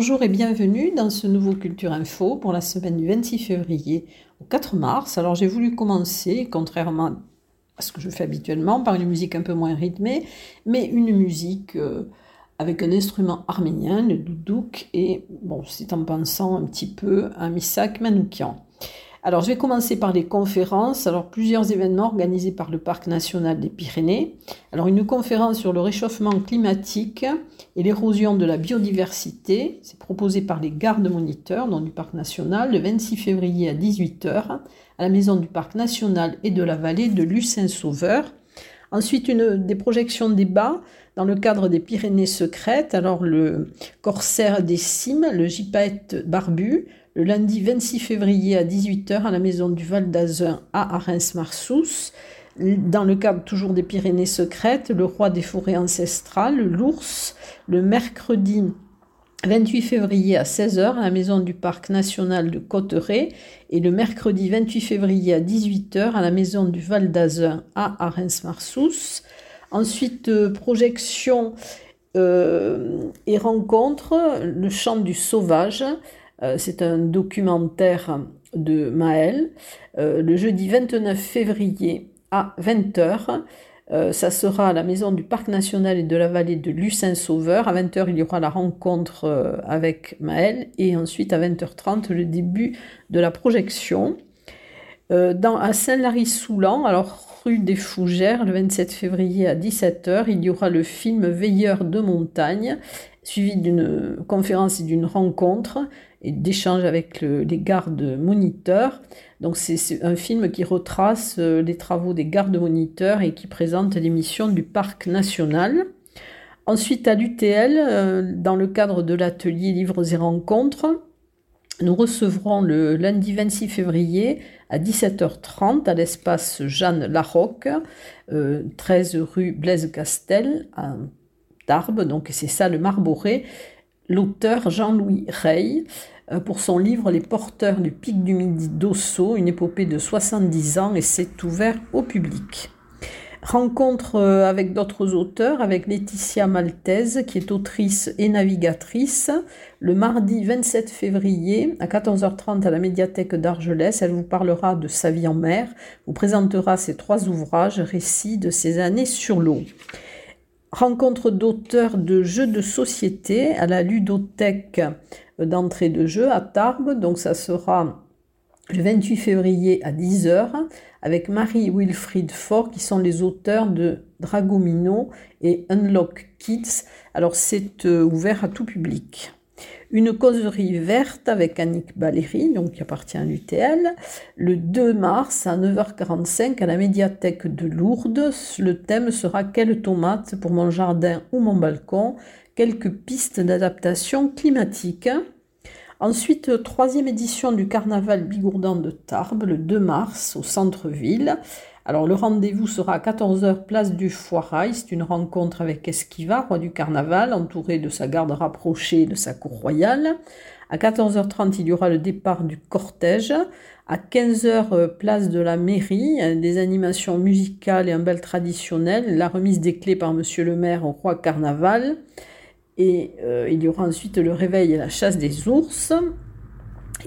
Bonjour et bienvenue dans ce nouveau Culture Info pour la semaine du 26 février au 4 mars. Alors j'ai voulu commencer, contrairement à ce que je fais habituellement, par une musique un peu moins rythmée, mais une musique euh, avec un instrument arménien, le doudouk, et bon, c'est en pensant un petit peu à Misak Manoukian. Alors, je vais commencer par les conférences. Alors, plusieurs événements organisés par le Parc national des Pyrénées. Alors, une conférence sur le réchauffement climatique et l'érosion de la biodiversité. C'est proposé par les gardes moniteurs du Parc national le 26 février à 18h à la maison du Parc national et de la vallée de Lucin-Sauveur. Ensuite, une, des projections débat dans le cadre des Pyrénées secrètes. Alors, le corsaire des cimes, le gypaète barbu, le lundi 26 février à 18h à la maison du Val d'Azun à Arens-Marsous. Dans le cadre toujours des Pyrénées secrètes, le roi des forêts ancestrales, l'ours, le mercredi 28 février à 16h à la maison du Parc national de Cotteret et le mercredi 28 février à 18h à la maison du Val d'Azun à Arens-Marsous. Ensuite, euh, projection euh, et rencontre, le chant du sauvage c'est un documentaire de Maël. Euh, le jeudi 29 février à 20h, euh, ça sera à la maison du Parc national et de la vallée de Lucin-Sauveur. À 20h, il y aura la rencontre avec Maël et ensuite à 20h30, le début de la projection. dans, à Saint-Lary-Soulan, alors rue des Fougères, le 27 février à 17h, il y aura le film Veilleur de montagne, suivi d'une conférence et d'une rencontre et d'échanges avec les gardes moniteurs. Donc c'est un film qui retrace euh, les travaux des gardes moniteurs et qui présente les missions du parc national. Ensuite, à l'UTL, euh, dans le cadre de l'atelier Livres et Rencontres, nous recevrons le lundi 26 février à 17h30 à l'espace Jeanne Larocque, 13 euh, rue Blaise Castel, Donc c'est ça le Marboré, l'auteur Jean-Louis Rey euh, pour son livre Les porteurs du pic du Midi d'Osso, une épopée de 70 ans et c'est ouvert au public. Rencontre euh, avec d'autres auteurs, avec Laetitia Maltese, qui est autrice et navigatrice, le mardi 27 février à 14h30 à la médiathèque d'Argelès. Elle vous parlera de sa vie en mer, vous présentera ses trois ouvrages, récits de ses années sur l'eau rencontre d'auteurs de jeux de société à la ludothèque d'entrée de jeu à Tarbes. Donc ça sera le 28 février à 10h avec Marie Wilfried Fort qui sont les auteurs de Dragomino et Unlock Kids. Alors c'est euh, ouvert à tout public. Une causerie verte avec Annick Baléry, donc qui appartient à l'UTL, le 2 mars à 9h45 à la médiathèque de Lourdes. Le thème sera Quelle tomate pour mon jardin ou mon balcon? Quelques pistes d'adaptation climatique. Ensuite, troisième édition du carnaval bigourdan de Tarbes, le 2 mars au centre-ville. Alors le rendez-vous sera à 14h place du Foirail. C'est une rencontre avec Esquiva, roi du carnaval, entouré de sa garde rapprochée de sa cour royale. À 14h30, il y aura le départ du cortège. À 15h, euh, place de la mairie, des animations musicales et un bal traditionnel, la remise des clés par monsieur le maire au roi carnaval. Et euh, il y aura ensuite le réveil et la chasse des ours.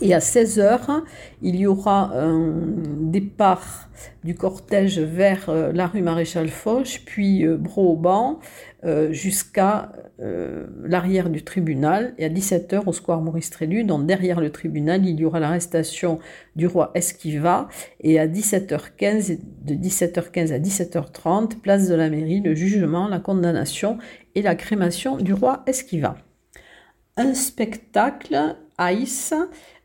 Et à 16h, il y aura un départ du cortège vers euh, la rue Maréchal Foch, puis euh, Broban, euh, jusqu'à l'arrière du tribunal. Et à 17h, au square Maurice Trélu, donc derrière le tribunal, il y aura l'arrestation du roi Esquiva. Et à 17h15, de 17h15 à 17h30, place de la mairie, le jugement, la condamnation et la crémation du roi Esquiva. Un spectacle ICE,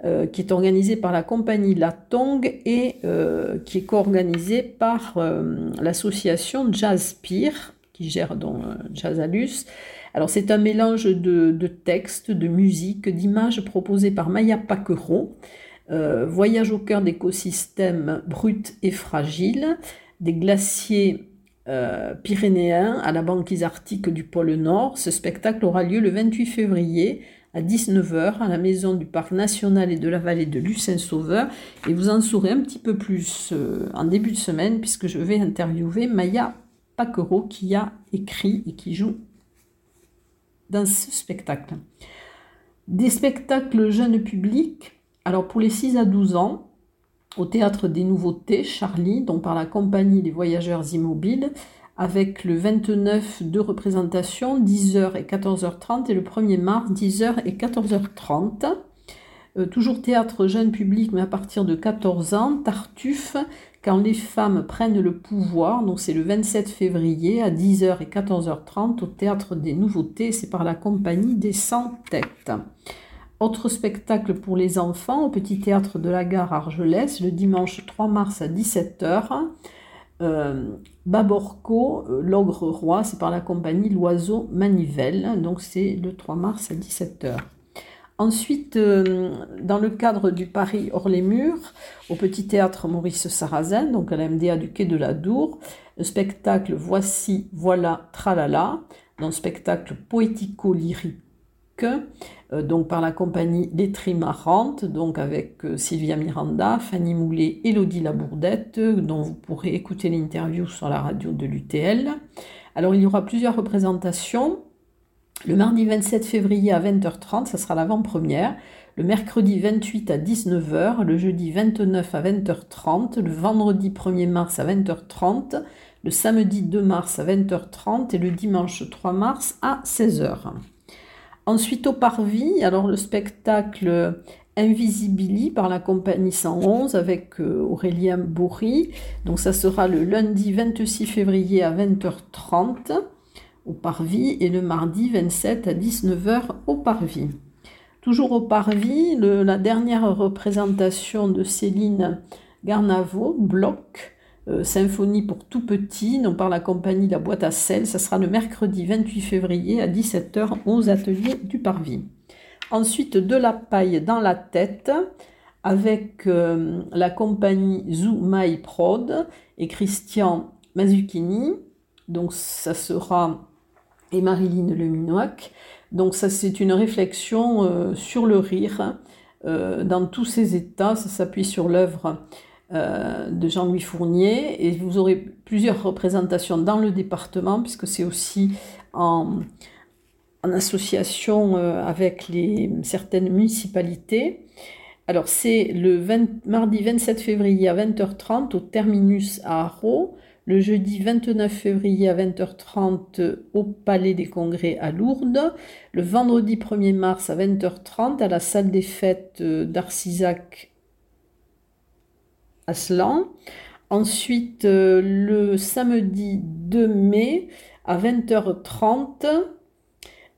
euh, qui est organisé par la compagnie La Tongue et euh, qui est co-organisé par euh, l'association Jazz Peer, qui gère donc Jazzalus. Alors c'est un mélange de, de, textes, de musique, d'images proposées par Maya Paquereau. voyage au cœur d'écosystèmes bruts et fragiles, des glaciers pyrénéens à la banquise arctique du pôle Nord. Ce spectacle aura lieu le 28 février à 19h à la maison du Parc national et de la vallée de Lucin-Sauveur. Et vous en saurez un petit peu plus euh, en début de semaine puisque je vais interviewer Maya Paquereau qui a écrit et qui joue dans ce spectacle. Des spectacles jeunes publics. Alors pour les 6 à 12 ans, au théâtre des Nouveautés, Charlie, donc par la compagnie des voyageurs immobiles, avec le 29 de représentation, 10h et 14h30, et le 1er mars, 10h et 14h30. Euh, toujours théâtre jeune public, mais à partir de 14 ans, Tartuffe, quand les femmes prennent le pouvoir, donc c'est le 27 février à 10h et 14h30 au théâtre des Nouveautés, c'est par la compagnie des 100 têtes. Autre spectacle pour les enfants au petit théâtre de la gare Argelès le dimanche 3 mars à 17h. Euh, Baborco, euh, l'ogre roi, c'est par la compagnie L'Oiseau Manivelle, donc c'est le 3 mars à 17h. Ensuite, euh, dans le cadre du Paris hors les murs, au Petit Théâtre Maurice Sarrazin, donc à la MDA du Quai de la Dour, le spectacle Voici, voilà, tralala, un spectacle poético-lyrique, donc par la compagnie Les Trimarantes, donc avec euh, Sylvia Miranda, Fanny Moulet, Elodie Labourdette, dont vous pourrez écouter l'interview sur la radio de l'UTL. Alors il y aura plusieurs représentations. Le mardi 27 février à 20h30, ça sera l'avant-première. Le mercredi 28 à 19h, le jeudi 29 à 20h30, le vendredi 1er mars à 20h30, le samedi 2 mars à 20h30 et le dimanche 3 mars à 16h. Ensuite au Parvis, alors le spectacle Invisibili par la compagnie 111 avec euh, Aurélien Bourri. Donc ça sera le lundi 26 février à 20h30 au Parvis et le mardi 27 à 19h au Parvis. Toujours au Parvis, la dernière représentation de Céline Garnavo, Bloc, euh, symphonie pour tout petit, non par la compagnie La Boîte à sel. Ça sera le mercredi 28 février à 17h aux ateliers du Parvis. Ensuite, de la paille dans la tête avec euh, la compagnie Zoumaï Prod et Christian Mazzucchini. Donc ça sera et Marilyn Leminoac. Donc ça c'est une réflexion euh, sur le rire dans tous ses états. Ça s'appuie sur l'œuvre euh, de Jean-Louis Fournier. Et vous aurez plusieurs représentations dans le département puisque c'est aussi en, association avec les, certaines municipalités. Alors c'est le mardi 27 février à 20h30 au terminus à Arro. Le jeudi 29 février à 20h30 au Palais des Congrès à Lourdes, le vendredi 1er mars à 20h30 à la salle des fêtes d'Arcisac Ensuite, euh, le samedi 2 mai à 20h30,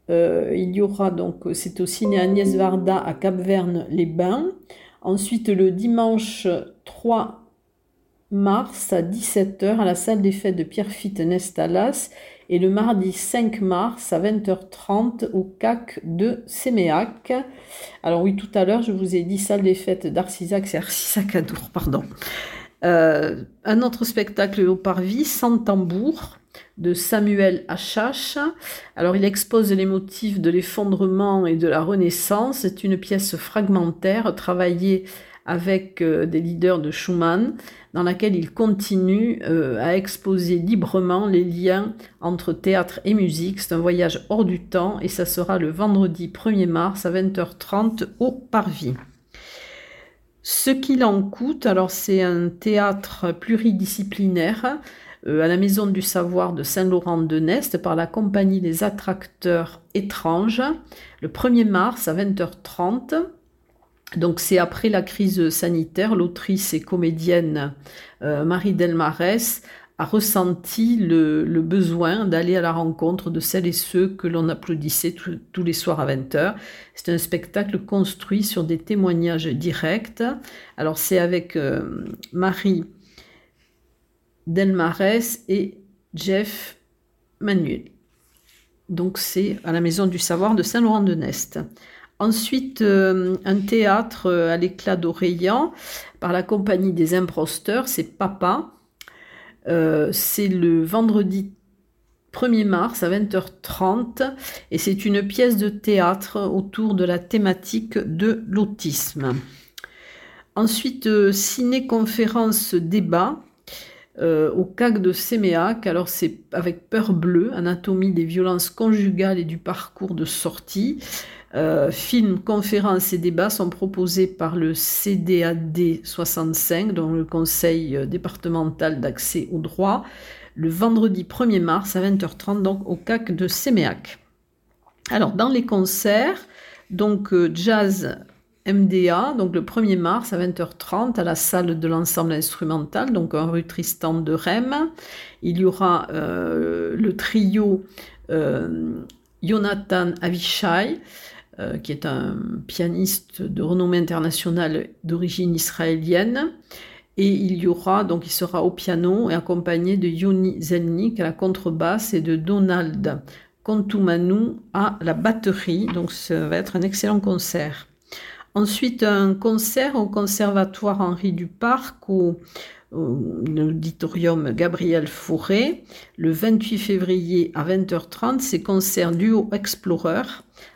euh, il y aura donc, c'est au ciné Agnès Varda à Cap-Verne-les-Bains. Ensuite, le dimanche 3 mars à 17h à la salle des fêtes de Pierrefitte Nestalas et le mardi 5 mars à 20h30 au CAC de Séméac. Alors oui, tout à l'heure, je vous ai dit salle des fêtes d'Arcisac, c'est Arcisac à Dour, pardon. Euh, un autre spectacle au Parvis, Sans tambour, de Samuel Achache. Alors il expose les motifs de l'effondrement et de la renaissance. C'est une pièce fragmentaire travaillée avec euh, des leaders de Schumann, dans laquelle il continue euh, à exposer librement les liens entre théâtre et musique. C'est un voyage hors du temps et ça sera le vendredi 1er mars à 20h30 au Parvis. Ce qu'il en coûte, alors c'est un théâtre pluridisciplinaire euh, à la Maison du Savoir de Saint-Laurent-de-Nest par la compagnie des attracteurs étranges, le 1er mars à 20h30. Donc c'est après la crise sanitaire, l'autrice et comédienne euh, Marie Delmarès a ressenti le, besoin d'aller à la rencontre de celles et ceux que l'on applaudissait tous les soirs à 20h. C'est un spectacle construit sur des témoignages directs. Alors c'est avec euh, Marie Delmarès et Jeff Manuel. Donc c'est à la Maison du Savoir de Saint-Laurent-de-Nest. Ensuite, euh, un théâtre euh, à l'éclat d'Oreillan par la compagnie des imposteurs, c'est Papa. Euh, c'est le vendredi 1er mars à 20h30 et c'est une pièce de théâtre autour de la thématique de l'autisme. Ensuite, ciné-conférence débat euh, au CAC de Séméac. Alors c'est avec Peur Bleue, anatomie des violences conjugales et du parcours de sortie. Euh, films, conférences et débats sont proposés par le CDAD 65, dont le Conseil départemental d'accès au droit, le vendredi 1er mars à 20h30, donc au CAC de Séméac. Alors, dans les concerts, donc euh, jazz MDA, donc le 1er mars à 20h30 à la salle de l'ensemble instrumental, donc en rue Tristan de Rennes. Il y aura euh, le trio euh, Jonathan Avishai, qui est un pianiste de renommée internationale d'origine israélienne. Et il y aura, donc il sera au piano et accompagné de Yoni Zelnik à la contrebasse et de Donald Kontumanu à la batterie. Donc ça va être un excellent concert. Ensuite, un concert au Conservatoire Henri Duparc au, l'auditorium Gabriel Fauré le 28 février à 20h30. C'est concert duo Explorer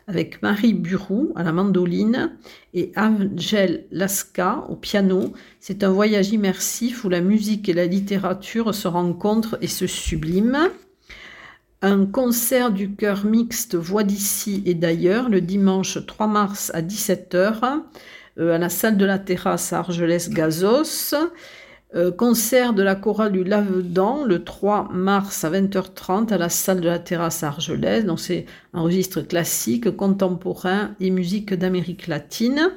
avec Marie Buroux à la mandoline et Angel Lasca au piano. C'est un voyage immersif où la musique et la littérature se rencontrent et se subliment un concert du chœur mixte Voix d'ici et d'ailleurs le dimanche 3 mars à 17h euh, à la salle de la terrasse à Argelès-Gazos. Euh, concert de la chorale du Lavedan le 3 mars à 20h30 à la salle de la terrasse à Argelès. Donc c'est un registre classique, contemporain et musique d'Amérique latine.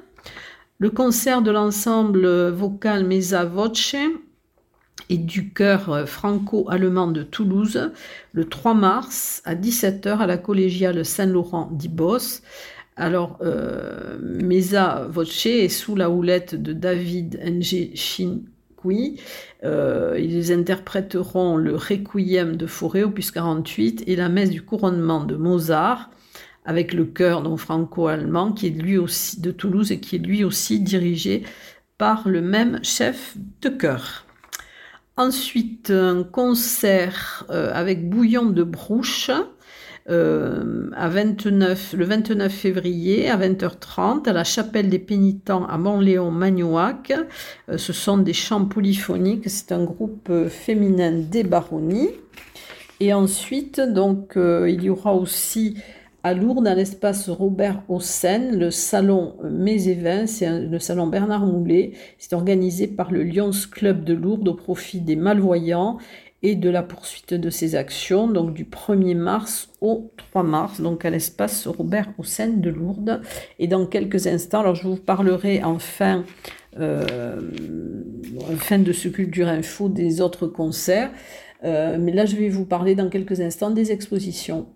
Le concert de l'ensemble vocal Mesa Voce et du chœur euh, franco-allemand de Toulouse le 3 mars à 17h à la collégiale Saint-Laurent d'Ibos. Alors, euh, Mesa Voce est sous la houlette de David Ng Shinqui. Euh, ils interpréteront le Requiem de Forêt, opus 48, et la messe du couronnement de Mozart, avec le chœur franco-allemand, qui est lui aussi de Toulouse et qui est lui aussi dirigé par le même chef de chœur. Ensuite, un concert euh, avec Bouillon de Brouche euh, à 29, le 29 février à 20h30 à la chapelle des pénitents à Montléon-Magnoac. Euh, ce sont des chants polyphoniques. C'est un groupe féminin des baronnies. Et ensuite, donc, il y aura aussi à Lourdes, à l'espace Robert Hossein, le salon et c'est le salon Bernard Moulet. C'est organisé par le Lions Club de Lourdes au profit des malvoyants et de la poursuite de ces actions, donc du 1er mars au 3 mars, donc à l'espace Robert Hossein de Lourdes. Et dans quelques instants, alors je vous parlerai enfin, euh, fin de ce Culture Info des autres concerts, euh, mais là je vais vous parler dans quelques instants des expositions.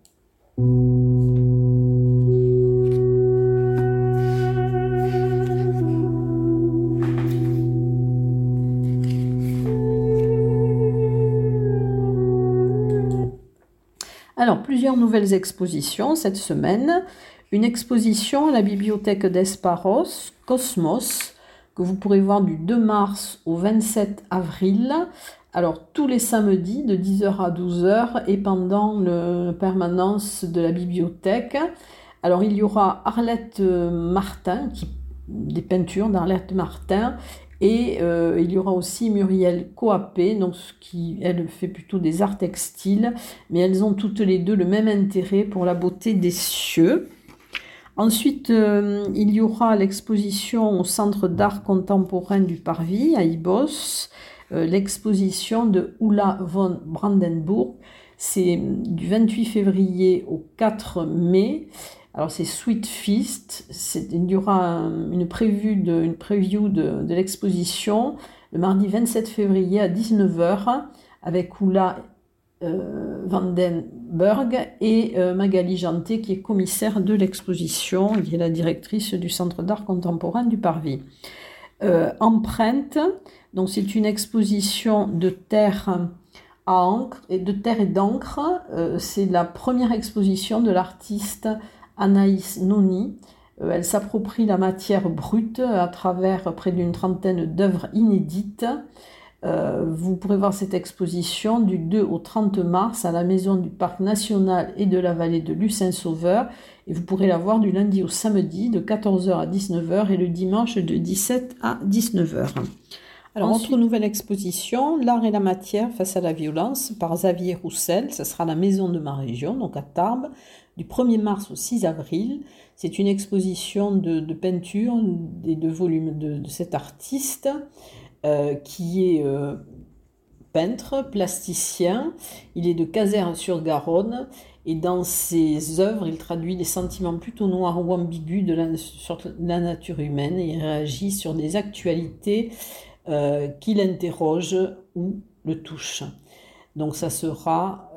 Alors, plusieurs nouvelles expositions cette semaine. Une exposition à la bibliothèque d'Esparos, Cosmos, que vous pourrez voir du 2 mars au 27 avril. Alors, tous les samedis de 10h à 12h et pendant la permanence de la bibliothèque. Alors, il y aura Arlette Martin, qui, des peintures d'Arlette Martin et euh, il y aura aussi Muriel Coapé, donc qui elle fait plutôt des arts textiles, mais elles ont toutes les deux le même intérêt pour la beauté des cieux. Ensuite, euh, il y aura l'exposition au Centre d'art contemporain du Parvis à Ibos, euh, l'exposition de Ulla von Brandenburg. C'est du 28 février au 4 mai. Alors c'est Sweet Feast, il y aura une, preview de, une preview de, l'exposition le mardi 27 février à 19h avec Oula euh, Vandenberg et euh, Magali Janté qui est commissaire de l'exposition, qui est la directrice du Centre d'art contemporain du Parvis. Euh, Empreinte, donc c'est une exposition de terre à encre et de terre et d'encre. Euh, c'est la première exposition de l'artiste Anaïs Noni. Euh, elle s'approprie la matière brute à travers près d'une trentaine d'œuvres inédites. Euh, vous pourrez voir cette exposition du 2 au 30 mars à la Maison du Parc National et de la Vallée de Lucin-Sauveur. Et vous pourrez la voir du lundi au samedi de 14h à 19h et le dimanche de 17 à 19h. Alors, Ensuite, nouvelle exposition, L'art et la matière face à la violence par Xavier Roussel. Ce sera la maison de ma région, donc à Tarbes, du 1er mars au 6 avril. C'est une exposition de, peinture des deux volumes de, cet artiste euh, qui est euh, peintre, plasticien. Il est de Casères-sur-Garonne et dans ses œuvres, il traduit des sentiments plutôt noirs ou ambigus de la, nature humaine et il réagit sur des actualités euh, qui l'interrogent ou le touchent. Donc ça sera...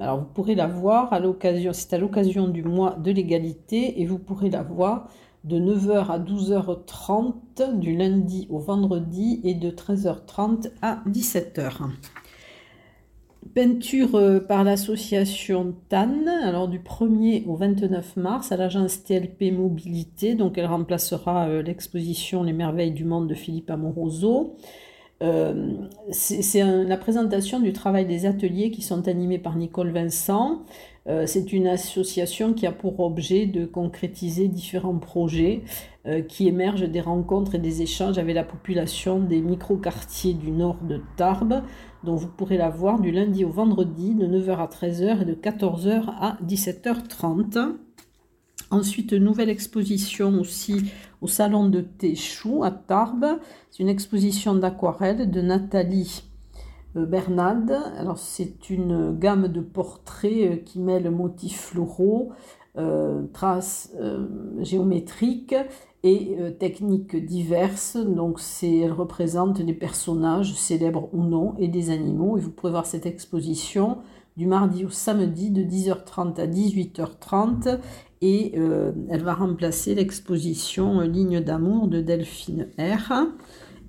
Alors vous pourrez la voir à l'occasion, c'est à l'occasion du mois de l'égalité et vous pourrez la voir de 9h à 12h30 du lundi au vendredi et de 13h30 à 17h. Peinture euh, par l'association TAN, alors du 1er au 29 mars à l'agence TLP Mobilité, donc elle remplacera euh, l'exposition Les merveilles du monde de Philippe Amoroso. Euh, c'est la présentation du travail des ateliers qui sont animés par Nicole Vincent. Euh, c'est une association qui a pour objet de concrétiser différents projets euh, qui émergent des rencontres et des échanges avec la population des micro-quartiers du nord de Tarbes, dont vous pourrez la voir du lundi au vendredi de 9h à 13h et de 14h à 17h30. Ensuite, nouvelle exposition aussi au Salon de Téchou à Tarbes. C'est une exposition d'aquarelle de Nathalie Bernade. Alors, c'est une gamme de portraits euh, qui mêle motifs floraux, euh, traces géométriques et techniques diverses. Donc, elle représente des personnages célèbres ou non et des animaux. Et vous pouvez voir cette exposition du mardi au samedi de 10h30 à 18h30 et euh, elle va remplacer l'exposition Ligne d'amour de Delphine R.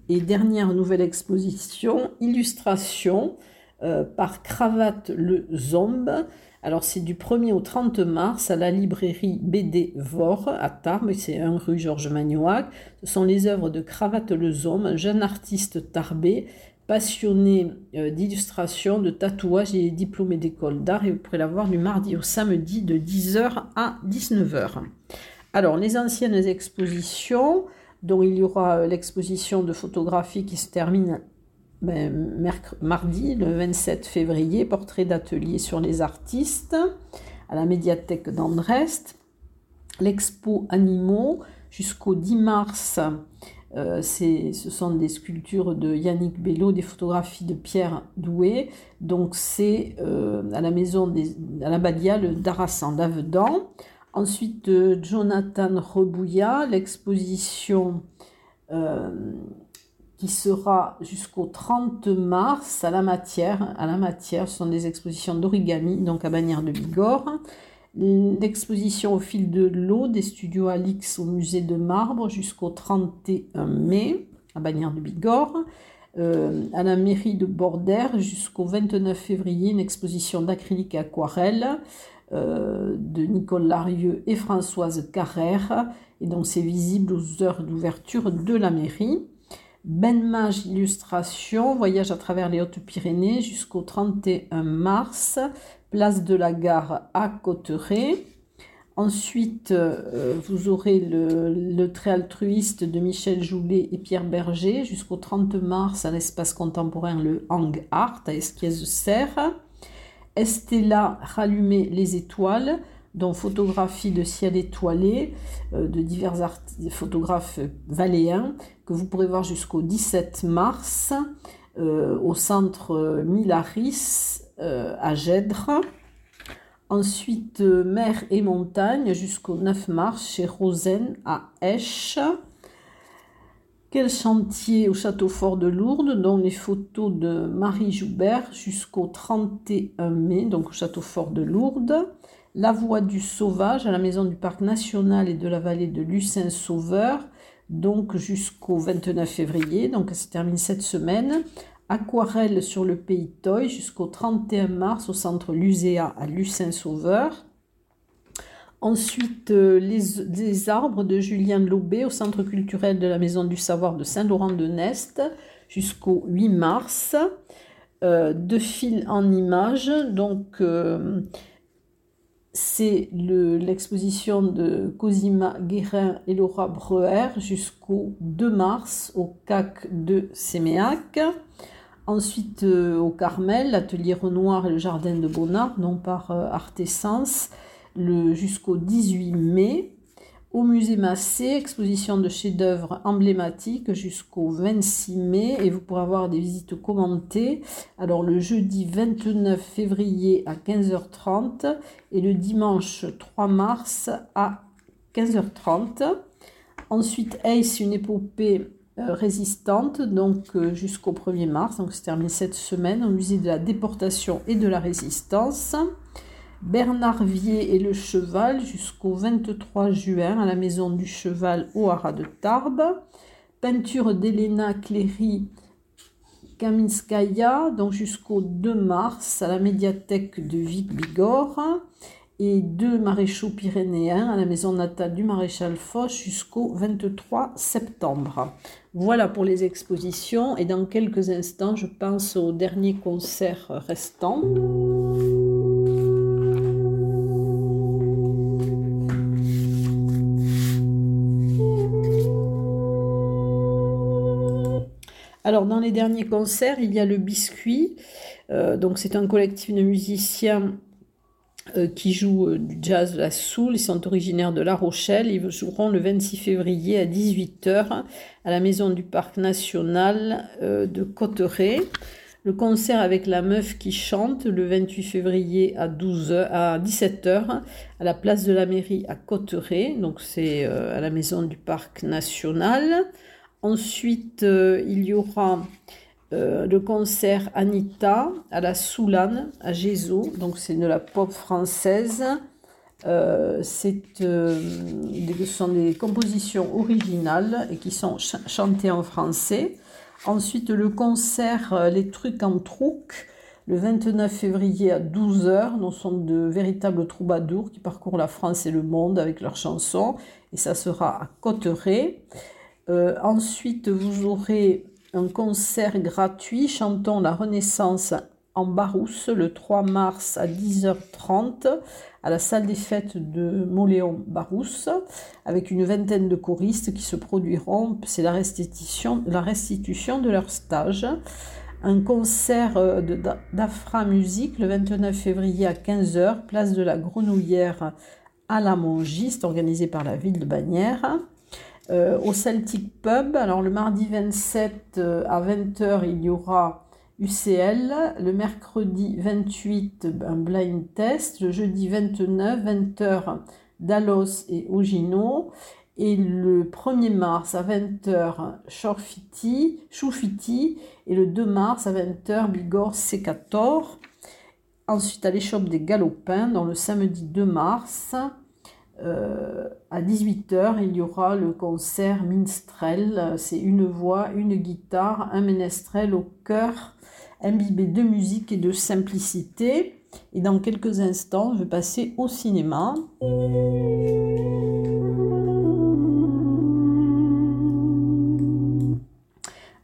Et dernière nouvelle exposition, illustration euh, par Cravate le Zombe. Alors c'est du 1er au 30 mars à la librairie BD Vor à Tarbes, c'est 1 rue Georges Magnoac. Ce sont les œuvres de Cravate le Zombe, un jeune artiste tarbé passionné euh, d'illustration, de tatouage et diplômé d'école d'art et vous pourrez la voir du mardi au samedi de 10h à 19h. Alors les anciennes expositions, dont il y aura euh, l'exposition de photographie qui se termine ben, mardi le 27 février, portrait d'atelier sur les artistes à la médiathèque d'Andrest, l'expo animaux jusqu'au 10 mars euh, ce sont des sculptures de Yannick Bello, des photographies de Pierre Doué. Donc c'est euh, à la maison des, à la Badiale d'Arassan d'Avedan. Ensuite, Jonathan Rebouillat, l'exposition euh, qui sera jusqu'au 30 mars à la matière. À la matière, ce sont des expositions d'origami, donc à Bagnères de Bigorre. L'exposition au fil de l'eau des studios Alix au musée de Marbre jusqu'au 31 mai à Bagnères de Bigorre. Euh, à la mairie de Bordère jusqu'au 29 février, une exposition d'acrylique et aquarelle euh, de Nicole Larieux et Françoise Carrère. Et donc c'est visible aux heures d'ouverture de la mairie. Benmage Illustration, voyage à travers les Hautes-Pyrénées jusqu'au 31 mars place de la gare à Cotteret. Ensuite, euh, vous aurez le, trait altruiste de Michel Joulet et Pierre Berger jusqu'au 30 mars à l'espace contemporain le Hang Art à Esquies-Serre. Estella rallumer les étoiles, dont photographie de ciel étoilé euh, de divers photographes valéens que vous pourrez voir jusqu'au 17 mars euh, au centre Milaris euh, à Gèdre. Ensuite, mer et montagne jusqu'au 9 mars chez Rosen à Esch. Quel chantier au château fort de Lourdes, dont les photos de Marie Joubert jusqu'au 31 mai, donc au château fort de Lourdes. La voie du sauvage à la maison du parc national et de la vallée de Lucin-Sauveur, donc jusqu'au 29 février, donc ça se termine cette semaine. Aquarelle sur le pays Toy jusqu'au 31 mars au centre Luséa à Lucin-Sauveur. Ensuite, euh, les, arbres de Julien Lobé au centre culturel de la Maison du Savoir de Saint-Laurent-de-Nest jusqu'au 8 mars. Euh, de fil en images, donc euh, c'est l'exposition de Cosima Guérin et Laura Breuer jusqu'au 2 mars au CAC de Séméac. Ensuite, au Carmel, l'atelier Renoir et le jardin de Bonnard, non par Artessence, jusqu'au 18 mai. Au musée Massé, exposition de chefs-d'œuvre emblématiques jusqu'au 26 mai et vous pourrez avoir des visites commentées. Alors le jeudi 29 février à 15h30 et le dimanche 3 mars à 15h30. Ensuite, Ace, une épopée euh, résistante, donc euh, jusqu'au 1er mars, donc c'est terminé cette semaine au musée de la déportation et de la résistance. Bernard Vier et le cheval jusqu'au 23 juin à la maison du cheval au Haras de Tarbes. Peinture d'Elena Cléry Kaminskaya, donc jusqu'au 2 mars à la médiathèque de Vic-Bigorre. Et deux maréchaux pyrénéens à la maison natale du maréchal Foch jusqu'au 23 septembre. Voilà pour les expositions et dans quelques instants je pense au dernier concert restant. Alors, dans les derniers concerts, il y a le Biscuit. Euh, donc, c'est un collectif de musiciens euh, qui jouent euh, du jazz, la soul. Ils sont originaires de La Rochelle. Ils joueront le 26 février à 18h à la Maison du Parc National de Cotteret. Le concert avec la meuf qui chante le 28 février à, 12 à 17h à la place de la mairie à Cotteret. Donc, c'est à la Maison du Parc National. Ensuite, euh, il y aura euh, le concert Anita à la Soulane, à Gézo. Donc, c'est de la pop française. Euh, ce sont des compositions originales et qui sont chantées en français. Ensuite, le concert Les trucs en trouc, le 29 février à 12h. Ce sont de véritables troubadours qui parcourent la France et le monde avec leurs chansons. Et ça sera à Cotteret. Euh, ensuite, vous aurez un concert gratuit Chantons la Renaissance en Barousse le 3 mars à 10h30 à la salle des fêtes de Moléon Barousse avec une vingtaine de choristes qui se produiront. C'est la restitution, de leur stage. Un concert euh, d'Afra Musique le 29 février à 15h, place de la Grenouillère à la Mongiste, organisé par la ville de Bagnères. Euh, au Celtic Pub, alors le mardi 27 euh, à 20h, il y aura UCL. Le mercredi 28, un blind test. Le jeudi 29, 20h, Dallos et Ogino. Et le 1er mars à 20h, Choufiti. Et le 2 mars à 20h, Bigorre C14. Ensuite, à l'échoppe des Galopins, dans le samedi 2 mars. Euh, à 18h, il y aura le concert Minstrel. C'est une voix, une guitare, un ménestrel au cœur, imbibé de musique et de simplicité. Et dans quelques instants, je vais passer au cinéma.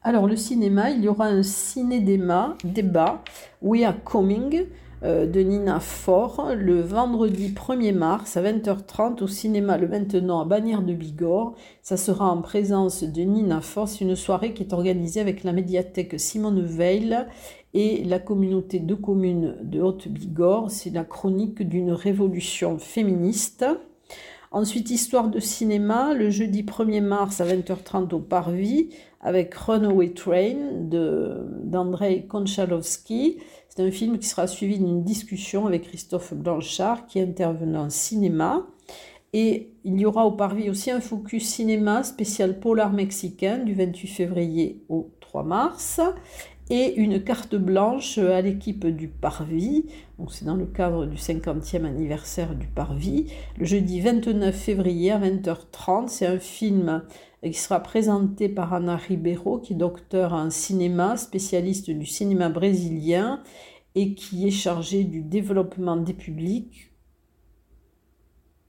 Alors, le cinéma, il y aura un ciné-débat, débat, We Are Coming, de Nina Fort le vendredi 1er mars à 20h30 au cinéma Le Maintenant à Bagnères de Bigorre. Ça sera en présence de Nina Fort. C'est une soirée qui est organisée avec la médiathèque Simone Veil et la communauté de communes de Haute-Bigorre. C'est la chronique d'une révolution féministe. Ensuite, histoire de cinéma, le jeudi 1er mars à 20h30 au Parvis, avec Runaway Train d'Andrei Konchalovsky. C'est un film qui sera suivi d'une discussion avec Christophe Blanchard, qui est intervenant en cinéma. Et il y aura au Parvis aussi un focus cinéma spécial polar mexicain du 28 février au 3 mars et une carte blanche à l'équipe du Parvis. C'est dans le cadre du 50e anniversaire du Parvis. Le jeudi 29 février à 20h30, c'est un film qui sera présenté par Ana Ribeiro, qui est docteur en cinéma, spécialiste du cinéma brésilien et qui est chargé du développement des publics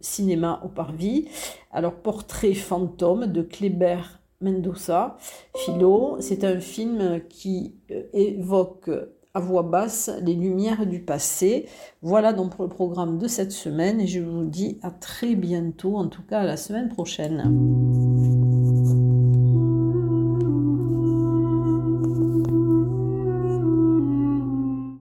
cinéma au parvis. Alors, Portrait fantôme de Kleber Mendoza, Philo, c'est un film qui euh, évoque à voix basse les lumières du passé. Voilà donc pour le programme de cette semaine et je vous dis à très bientôt, en tout cas à la semaine prochaine.